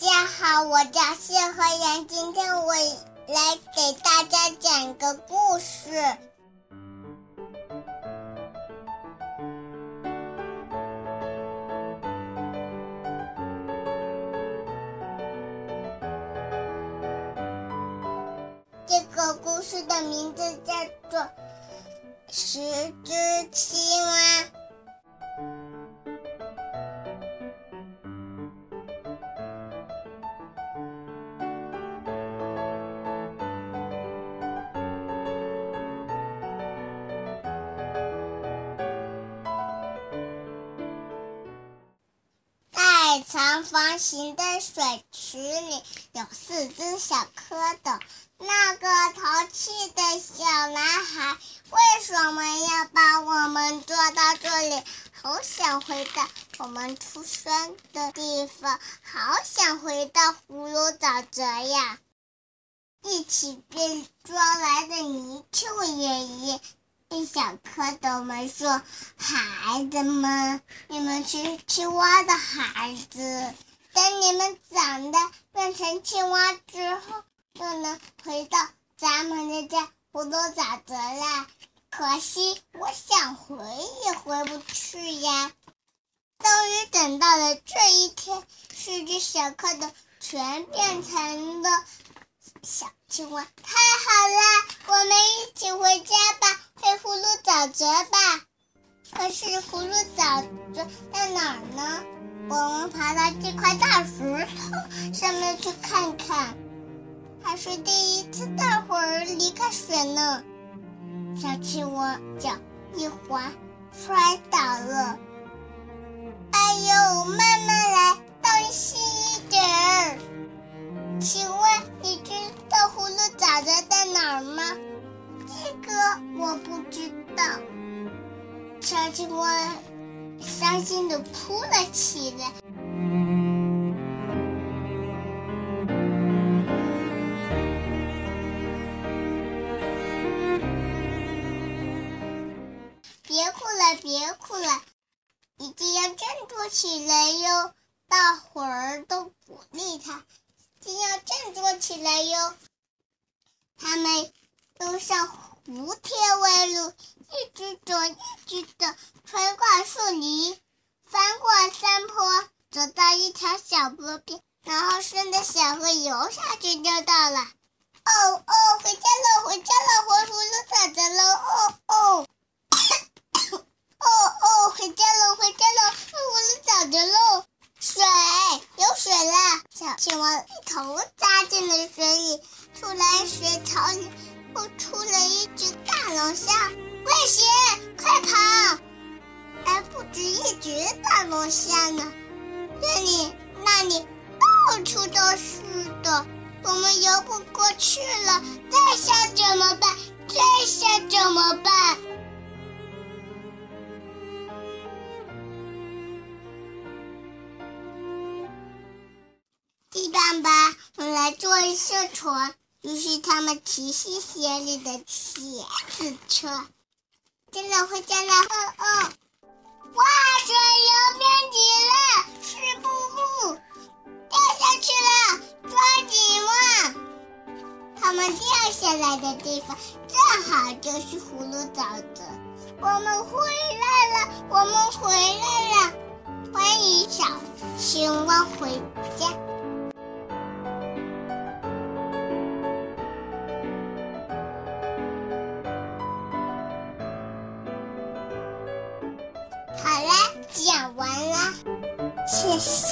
大家好，我叫谢和言，今天我来给大家讲个故事。这个故事的名字叫做《十只青蛙》。长方形的水池里，有四只小蝌蚪。那个淘气的小男孩为什么要把我们抓到这里？好想回到我们出生的地方，好想回到葫芦沼泽呀！一起被抓来的泥鳅爷爷小蝌蚪们说：“孩子们，你们是青蛙的孩子，等你们长大变成青蛙之后。”就能回到咱们的家葫芦沼泽啦。可惜我想回也回不去呀。终于等到了这一天，四只小蝌蚪全变成了小青蛙，太好了！我们一起回家吧，回葫芦沼泽吧。可是葫芦沼泽在哪儿呢？我们爬到这块大石头上面去看看。还是第一次大伙儿离开水呢，小青蛙脚一滑，摔倒了。哎呦，慢慢来，当心一点儿。请问你知道葫芦沼泽在哪儿吗？这个我不知道。小青蛙伤心的哭了起来。别哭了，别哭了，一定要振作起来哟！大伙儿都鼓励他，一定要振作起来哟。他们都像蝴蝶尾路，一直走，一直走，穿过树林，翻过山坡，走到一条小河边，然后顺着小河游下去就到了。哦哦，回家了，回家了，回葫芦沼泽了。哦哦。哦哦，回家了，回家了，回葫芦沼泽喽！水，有水了！小青蛙一头扎进了水里，出来水草里我出了一只大龙虾。危险，快跑！还不止一只大龙虾呢，这里那里到处都是的，我们游不过去了。再下怎么办？这下怎么办？地板吧，我们来做一艘船。于是他们齐心协力的写字车。真的回家了，哦哦！哇，水流变急了，湿布布掉下去了，抓紧哇！他们掉下来的地方正好就是葫芦沼泽。我们回来了，我们回来了！欢迎小青蛙回家。Yes.